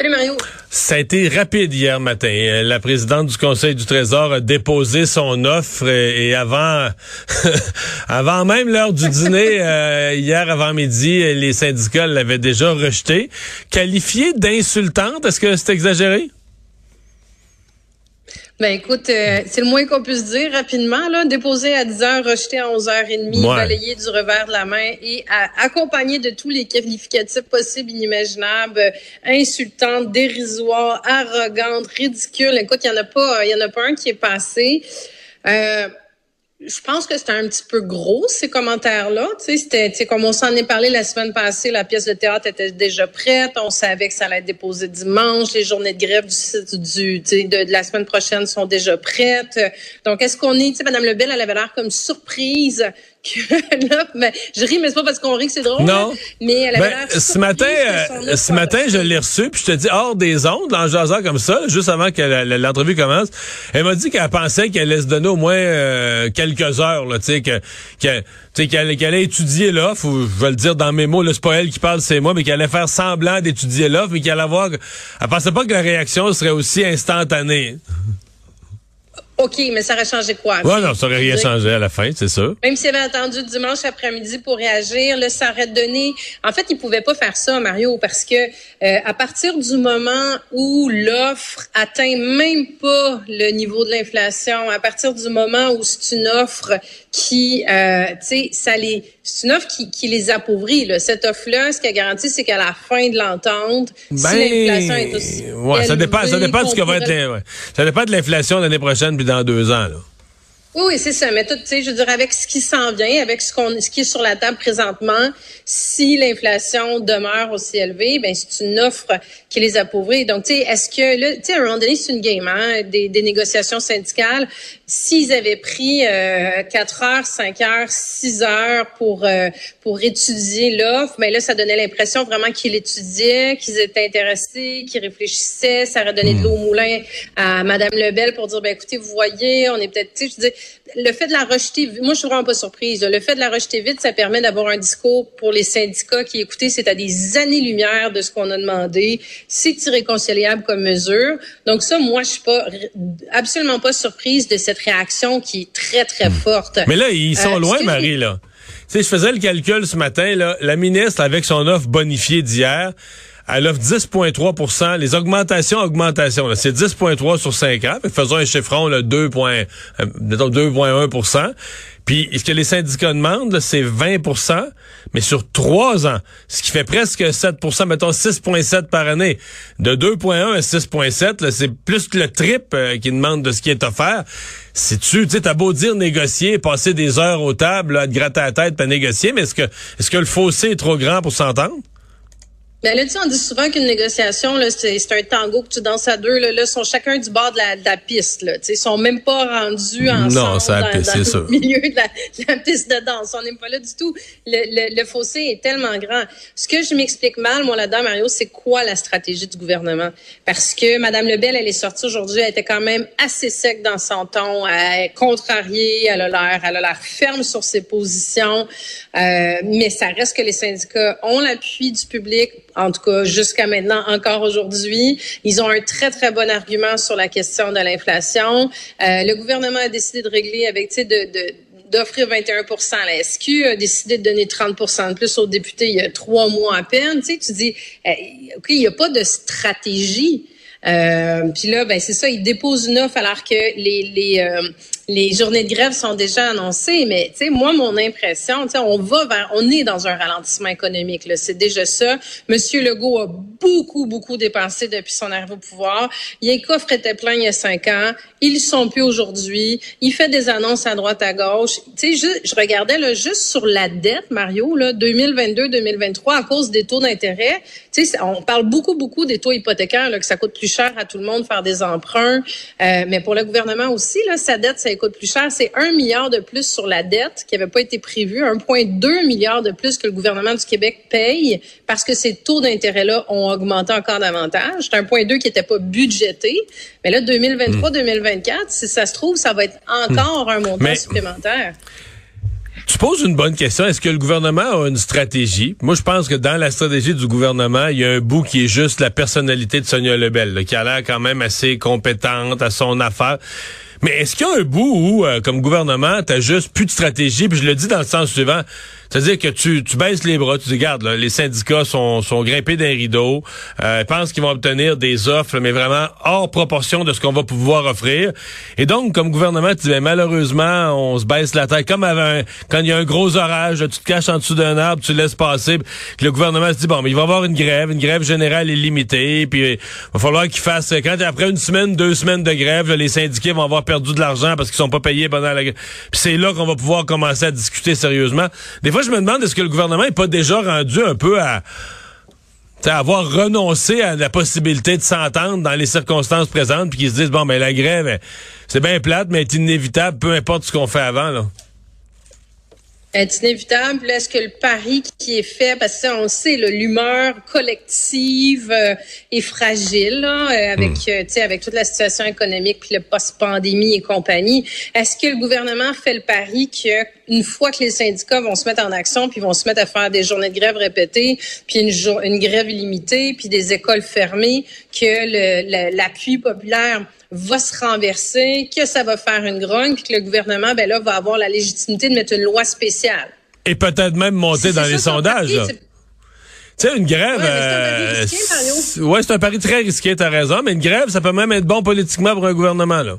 Salut Mario. Ça a été rapide hier matin. Euh, la présidente du Conseil du Trésor a déposé son offre et, avant, avant même l'heure du dîner, euh, hier avant midi, les syndicats l'avaient déjà rejetée. Qualifiée d'insultante, est-ce que c'est exagéré? Ben écoute, euh, c'est le moins qu'on puisse dire rapidement. Là, déposé à 10 h rejeté à 11h30, ouais. balayé du revers de la main et accompagné de tous les qualificatifs possibles, inimaginables, insultantes, dérisoires, arrogantes, ridicules. Écoute, il y en a pas, il y en a pas un qui est passé. Euh, je pense que c'était un petit peu gros ces commentaires-là. Tu sais, c'était, comme on s'en est parlé la semaine passée, la pièce de théâtre était déjà prête. On savait que ça allait être déposé dimanche. Les journées de grève du, du de, de, la semaine prochaine sont déjà prêtes. Donc, est-ce qu'on est, tu sais, Madame Lebel, elle avait l'air comme surprise mais je ris, mais c'est pas parce qu'on rit que c'est drôle. Non. Mais elle ben, ce matin, euh, ce matin, je l'ai reçue, puis je te dis hors des ondes, en jasant comme ça, juste avant que l'entrevue commence. Elle m'a dit qu'elle pensait qu'elle allait se donner au moins euh, quelques heures, là, tu sais, que, que qu'elle qu allait étudier l'offre, ou je vais le dire dans mes mots, c'est pas elle qui parle, c'est moi, mais qu'elle allait faire semblant d'étudier l'offre, mais qu'elle allait avoir. Elle pensait pas que la réaction serait aussi instantanée. OK, mais ça aurait changé quoi? Oui, non, ça aurait rien changé à la fin, c'est ça. Même s'il avait attendu dimanche après-midi pour réagir, là, ça aurait donné... En fait, il pouvait pas faire ça, Mario, parce que euh, à partir du moment où l'offre atteint même pas le niveau de l'inflation, à partir du moment où c'est une offre qui, euh, tu sais, ça les... C'est une offre qui, qui les appauvrit. Là. Cette offre-là, ce qu'elle garantit, c'est qu'à la fin de l'entente, ben, si l'inflation est aussi ouais, ça dépend, ça dépend de ce que va être... Ouais. Ça dépend de l'inflation l'année prochaine, puis dans deux ans. Oui, oui, c'est ça. Mais tout, tu sais, je veux dire, avec ce qui s'en vient, avec ce qu'on, ce qui est sur la table présentement, si l'inflation demeure aussi élevée, ben c'est une offre qui les appauvrit. Donc, tu sais, est-ce que là, tu sais, à un moment donné, c'est une game, hein, des, des négociations syndicales. S'ils avaient pris euh, 4 heures, 5 heures, 6 heures pour euh, pour étudier l'offre, mais ben là, ça donnait l'impression vraiment qu'ils l'étudiaient, qu'ils étaient intéressés, qu'ils réfléchissaient. Ça aurait donné de l'eau au moulin à Madame Lebel pour dire, ben écoutez, vous voyez, on est peut-être, tu sais, je dis, le fait de la rejeter, moi je suis vraiment pas surprise. Le fait de la rejeter vite, ça permet d'avoir un discours pour les syndicats qui, écoutez, c'est à des années-lumière de ce qu'on a demandé. C'est irréconciliable comme mesure. Donc ça, moi, je suis pas absolument pas surprise de cette réaction qui est très très hmm. forte. Mais là, ils sont euh, loin, Marie là. Tu sais, je faisais le calcul ce matin là. La ministre avec son offre bonifiée d'hier elle offre 10,3% Les augmentations, augmentations, c'est 10,3 sur 5 ans. faisons un chiffron, là, 2, euh, 2,1% Puis ce que les syndicats demandent, c'est 20% mais sur 3 ans. Ce qui fait presque 7% mettons 6,7 par année. De 2,1 à 6,7, c'est plus que le trip euh, qui demande de ce qui est offert. Si tu, tu sais, t'as beau dire négocier, passer des heures aux tables, à te gratter la tête, pas négocier, mais est-ce que, est-ce que le fossé est trop grand pour s'entendre? Ben là, tu on dit souvent qu'une négociation, là, c'est, c'est un tango que tu danses à deux. Là, là sont chacun du bord de la, de la piste. Là, ils sont même pas rendus ensemble non, ça dans, piste, dans le milieu de la, de la, piste de danse. On n'est pas là du tout. Le, le, le, fossé est tellement grand. Ce que je m'explique mal, moi, là-dedans, Mario, c'est quoi la stratégie du gouvernement? Parce que Mme Lebel, elle est sortie aujourd'hui, elle était quand même assez sec dans son ton, elle est contrariée, elle a l'air, elle a l'air ferme sur ses positions. Euh, mais ça reste que les syndicats ont l'appui du public en tout cas jusqu'à maintenant, encore aujourd'hui. Ils ont un très, très bon argument sur la question de l'inflation. Euh, le gouvernement a décidé de régler avec, tu sais, de, de d'offrir 21 à la SQ, a décidé de donner 30% de plus aux députés il y a trois mois à peine. Tu sais, tu dis, OK, il n'y a pas de stratégie. Euh, puis là, ben c'est ça, ils déposent une offre alors que les les, euh, les journées de grève sont déjà annoncées. Mais tu sais, moi, mon impression, tu sais, on va vers, on est dans un ralentissement économique. Là, c'est déjà ça. Monsieur Legault a beaucoup beaucoup dépensé depuis son arrivée au pouvoir. Les coffres étaient pleins il y a cinq ans. Ils sont plus aujourd'hui. Il fait des annonces à droite à gauche. Tu sais, je, je regardais là juste sur la dette, Mario, là 2022-2023 à cause des taux d'intérêt. Tu sais, on parle beaucoup beaucoup des taux hypothécaires là, que ça coûte plus cher à tout le monde faire des emprunts. Euh, mais pour le gouvernement aussi, là, sa dette, ça coûte plus cher, c'est un milliard de plus sur la dette qui n'avait pas été prévue, 1,2 milliard de plus que le gouvernement du Québec paye parce que ces taux d'intérêt-là ont augmenté encore davantage. C'est un point 2 qui n'était pas budgété. Mais là, 2023-2024, si ça se trouve, ça va être encore un montant supplémentaire. Tu poses une bonne question. Est-ce que le gouvernement a une stratégie? Moi, je pense que dans la stratégie du gouvernement, il y a un bout qui est juste la personnalité de Sonia Lebel, qui a l'air quand même assez compétente à son affaire. Mais est-ce qu'il y a un bout où, euh, comme gouvernement, t'as juste plus de stratégie? Puis je le dis dans le sens suivant. C'est-à-dire que tu, tu baisses les bras, tu dis, regarde, les syndicats sont, sont grimpés d'un rideau, euh, pensent qu'ils vont obtenir des offres, mais vraiment hors proportion de ce qu'on va pouvoir offrir. Et donc, comme gouvernement, tu dis, ben, malheureusement, on se baisse la tête. Comme avant, quand il y a un gros orage, tu te caches en dessous d'un arbre, tu laisses passer. Le gouvernement se dit, bon, mais il va y avoir une grève, une grève générale illimitée, puis il va falloir qu'il fasse, quand après une semaine, deux semaines de grève, les syndiqués vont avoir perdu de l'argent parce qu'ils sont pas payés pendant la grève. Puis c'est là qu'on va pouvoir commencer à discuter sérieusement. Des je me demande est-ce que le gouvernement n'est pas déjà rendu un peu à avoir renoncé à la possibilité de s'entendre dans les circonstances présentes, puis qu'ils se disent bon ben la grève, c'est bien plate, mais est inévitable, peu importe ce qu'on fait avant là est inévitable. Est-ce que le pari qui est fait, parce que on sait, l'humeur collective euh, est fragile euh, avec, hmm. euh, avec toute la situation économique puis le post-pandémie et compagnie. Est-ce que le gouvernement fait le pari qu'une fois que les syndicats vont se mettre en action puis vont se mettre à faire des journées de grève répétées, puis une, une grève illimitée, puis des écoles fermées, que l'appui populaire va se renverser, que ça va faire une grogne, puis que le gouvernement, ben là, va avoir la légitimité de mettre une loi spéciale. Et peut-être même monter dans les sondages. tu sais, une grève. Ouais, c'est un, pari très risqué, t'as raison, mais une grève, ça peut même être bon politiquement pour un gouvernement, là.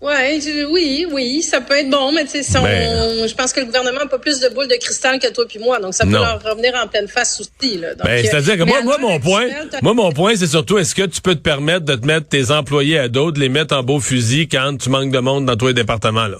Ouais, oui, oui, ça peut être bon, mais tu sais, ben, je pense que le gouvernement n'a pas plus de boules de cristal que toi puis moi, donc ça peut leur revenir en pleine face aussi. Là. Ben, c'est-à-dire que moi, moi, mon point, moi, mon point, c'est surtout, est-ce que tu peux te permettre de te mettre tes employés à dos, de les mettre en beau fusil quand tu manques de monde dans tous les départements, là?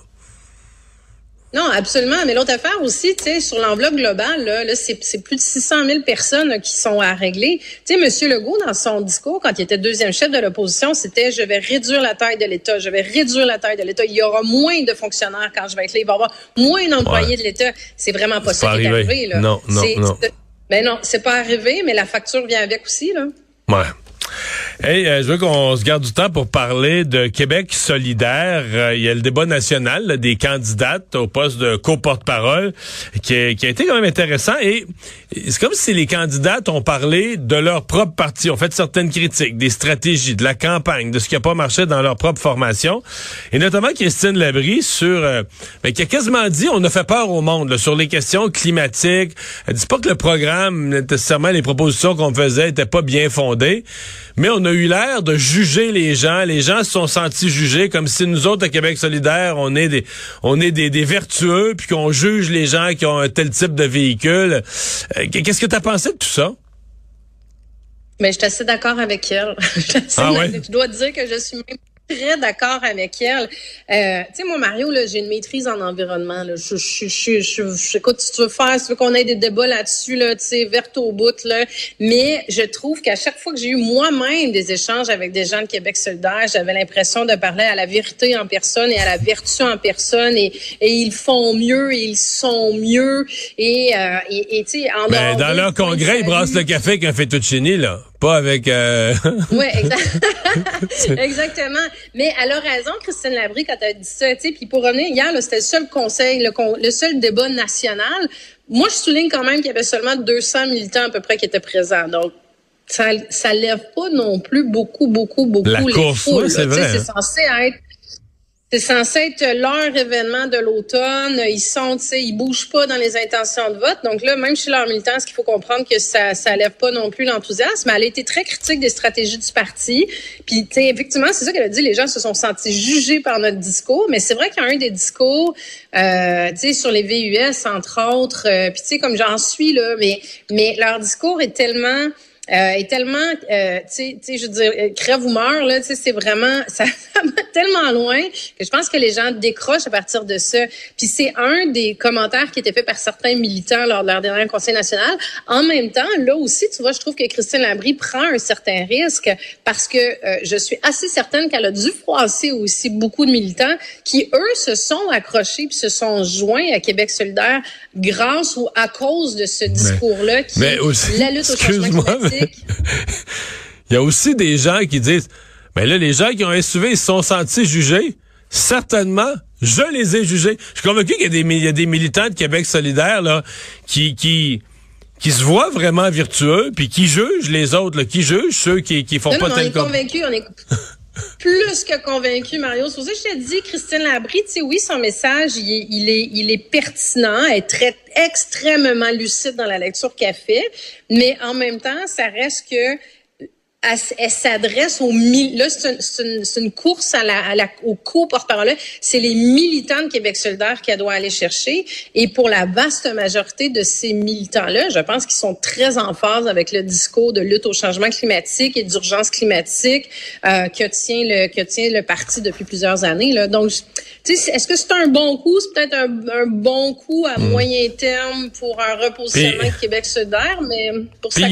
Non, absolument. Mais l'autre affaire aussi, tu sais, sur l'enveloppe globale, là, là c'est, plus de 600 000 personnes qui sont à régler. Tu sais, M. Legault, dans son discours, quand il était deuxième chef de l'opposition, c'était « je vais réduire la taille de l'État, je vais réduire la taille de l'État. Il y aura moins de fonctionnaires quand je vais être là. Il va y avoir moins d'employés de l'État. » C'est vraiment pas ça qui est arrivé. Là. Non, non, non. Ben non, c'est pas arrivé, mais la facture vient avec aussi. Là. Ouais. Hey, euh, je veux qu'on se garde du temps pour parler de Québec solidaire. Euh, il y a le débat national des candidates au poste de co-porte-parole qui, a été quand même intéressant. Et c'est comme si les candidates ont parlé de leur propre parti, ont fait certaines critiques, des stratégies, de la campagne, de ce qui n'a pas marché dans leur propre formation. Et notamment Christine Labrie sur, euh, ben, qui a quasiment dit on a fait peur au monde sur les questions climatiques. Elle dit pas que le programme, nécessairement les propositions qu'on faisait étaient pas bien fondées, mais on a eu l'air de juger les gens. Les gens se sont sentis jugés comme si nous autres à Québec solidaire, on est des, on est des, des vertueux, puis qu'on juge les gens qui ont un tel type de véhicule. Euh, qu'est-ce que tu as pensé de tout ça? Mais je suis assez d'accord avec elle. ah ouais? Je dois dire que je suis même très d'accord avec elle. Euh, tu sais, moi, Mario, là, j'ai une maîtrise en environnement. Là. Je, je, je, je, écoute, si tu veux faire, si tu veux qu'on ait des débats là-dessus, là, tu sais, verte au bout, là. Mais je trouve qu'à chaque fois que j'ai eu moi-même des échanges avec des gens de Québec solidaire, j'avais l'impression de parler à la vérité en personne et à la vertu en personne et, et ils font mieux et ils sont mieux et, euh, et, tu sais, en ben, dans leur congrès, ils brassent le café qu'un fettuccine, là. Pas avec... Euh... oui, exactement. Mais elle a raison, Christine Labrie, quand elle a dit ça. Puis pour revenir, hier, c'était le seul conseil, le, seul débat national. Moi, je souligne quand même qu'il y avait seulement 200 militants à peu près qui étaient présents. Donc, ça, ça lève pas non plus beaucoup, beaucoup, beaucoup La les course, c'est censé être c'est censé être leur événement de l'automne. Ils sont, tu sais, ils bougent pas dans les intentions de vote. Donc là, même chez leurs militants, ce qu'il faut comprendre que ça, ça lève pas non plus l'enthousiasme. Elle a été très critique des stratégies du parti. Puis, tu sais, effectivement, c'est ça qu'elle a dit. Les gens se sont sentis jugés par notre discours. Mais c'est vrai qu'il y a un des discours, euh, tu sais, sur les VUS, entre autres. Euh, puis, tu sais, comme j'en suis là, mais, mais leur discours est tellement euh, est tellement, euh, tu sais, je veux dire, euh, crève ou meurt, là, tu sais, c'est vraiment, ça, va tellement loin que je pense que les gens décrochent à partir de ça. Puis c'est un des commentaires qui était fait par certains militants lors de leur dernier conseil national. En même temps, là aussi, tu vois, je trouve que Christine Labrie prend un certain risque parce que euh, je suis assez certaine qu'elle a dû froisser aussi beaucoup de militants qui, eux, se sont accrochés puis se sont joints à Québec solidaire grâce ou à cause de ce discours-là qui est la lutte au changement climatique Il y a aussi des gens qui disent, mais là, les gens qui ont un SUV, ils se sont sentis jugés. Certainement, je les ai jugés. Je suis convaincu qu'il y a des, militants de Québec solidaire là, qui, qui, qui se voient vraiment vertueux, puis qui jugent les autres, qui jugent ceux qui, qui font pas tel comme... On est on est plus que convaincus, Mario. C'est ça je te dis, Christine Labrie, tu sais, oui, son message, il est, il est, pertinent, elle est très, extrêmement lucide dans la lecture qu'elle fait, mais en même temps, ça reste que elle, s'adresse aux là c'est une, une, course à la, à la au co-porte-parole c'est les militants de Québec solidaire qu'elle doit aller chercher. Et pour la vaste majorité de ces militants là je pense qu'ils sont très en phase avec le discours de lutte au changement climatique et d'urgence climatique euh, que tient le que tient le parti depuis plusieurs années là. Donc est-ce que c'est un bon coup? C'est peut-être un, bon coup à hmm. moyen terme pour un repositionnement de Québec solidaire mais pour ça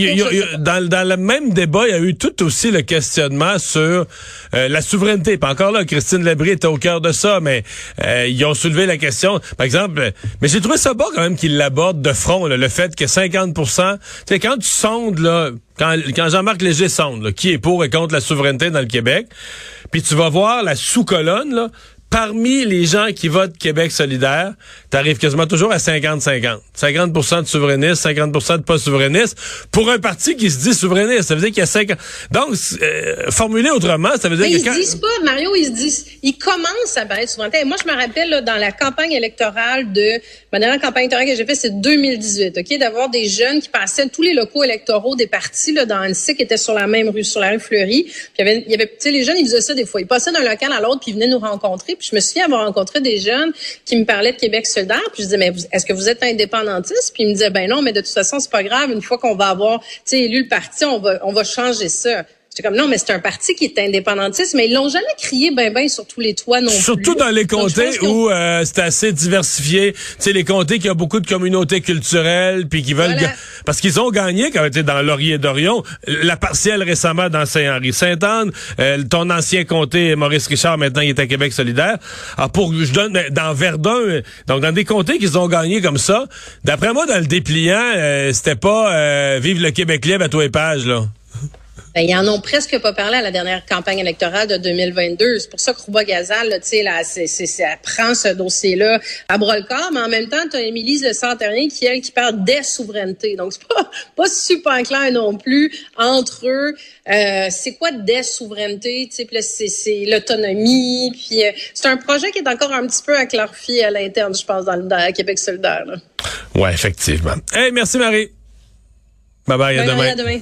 dans, dans le même débat il y a eu tout aussi le questionnement sur euh, la souveraineté. Pas encore là, Christine Labrie était au cœur de ça, mais euh, ils ont soulevé la question. Par exemple, mais j'ai trouvé ça bon quand même qu'ils l'abordent de front, le fait que 50% tu sais, quand tu sondes, là, quand, quand Jean-Marc Léger sonde, qui est pour et contre la souveraineté dans le Québec, puis tu vas voir la sous-colonne, là, parmi les gens qui votent Québec solidaire, tu arrives quasiment toujours à 50-50. 50%, de souverainistes, 50% de pas souverainistes. Pour un parti qui se dit souverainiste, ça veut dire qu'il y a 50... Donc, euh, formulé autrement, ça veut dire Mais que... ils se disent pas, Mario, ils se disent... Ils commencent à parler de souveraineté. moi, je me rappelle, là, dans la campagne électorale de... Ma dernière campagne électorale que j'ai faite, c'est 2018, OK? D'avoir des jeunes qui passaient tous les locaux électoraux des partis, là, dans Annecy, qui étaient sur la même rue, sur la rue Fleury. Puis il y avait, il y avait tu sais, les jeunes, ils faisaient ça des fois. Ils passaient d'un local à l'autre, puis ils venaient nous rencontrer puis je me souviens avoir rencontré des jeunes qui me parlaient de Québec solidaire. Puis je disais, mais est-ce que vous êtes indépendantiste? Puis ils me disaient, ben non, mais de toute façon, c'est pas grave. Une fois qu'on va avoir, élu le parti, on va, on va changer ça. J'étais comme non, mais c'est un parti qui est indépendantiste, mais ils l'ont jamais crié ben ben sur tous les toits non Surtout plus. Surtout dans les comtés où euh, c'est assez diversifié. Tu sais, les comtés qui ont beaucoup de communautés culturelles, puis qui veulent parce qu'ils ont gagné quand tu dans Laurier d'Orion, la partielle récemment dans Saint-Henri-Sainte-Anne, euh, ton ancien comté Maurice Richard maintenant il est à Québec solidaire. Alors pour je donne ben, dans Verdun, euh, donc dans des comtés qu'ils ont gagné comme ça. D'après moi dans le dépliant, c'était pas vive le Québec libre à tous les pages là. Ben, ils en ont presque pas parlé à la dernière campagne électorale de 2022. C'est pour ça que Rouba Gazal, tu sais, là, c'est, c'est, prend ce dossier-là à bras le corps, mais en même temps, tu as Émilie Le Centerien qui, elle, qui parle des souverainetés. Donc, c'est pas, pas super clair non plus entre eux. Euh, c'est quoi des souverainetés? Tu sais, c'est, c'est l'autonomie. Puis, euh, c'est un projet qui est encore un petit peu à clarifier à l'interne, je pense, dans, dans Québec solidaire. Là. Ouais, effectivement. Hey, merci Marie. Bye bye, à demain. À demain.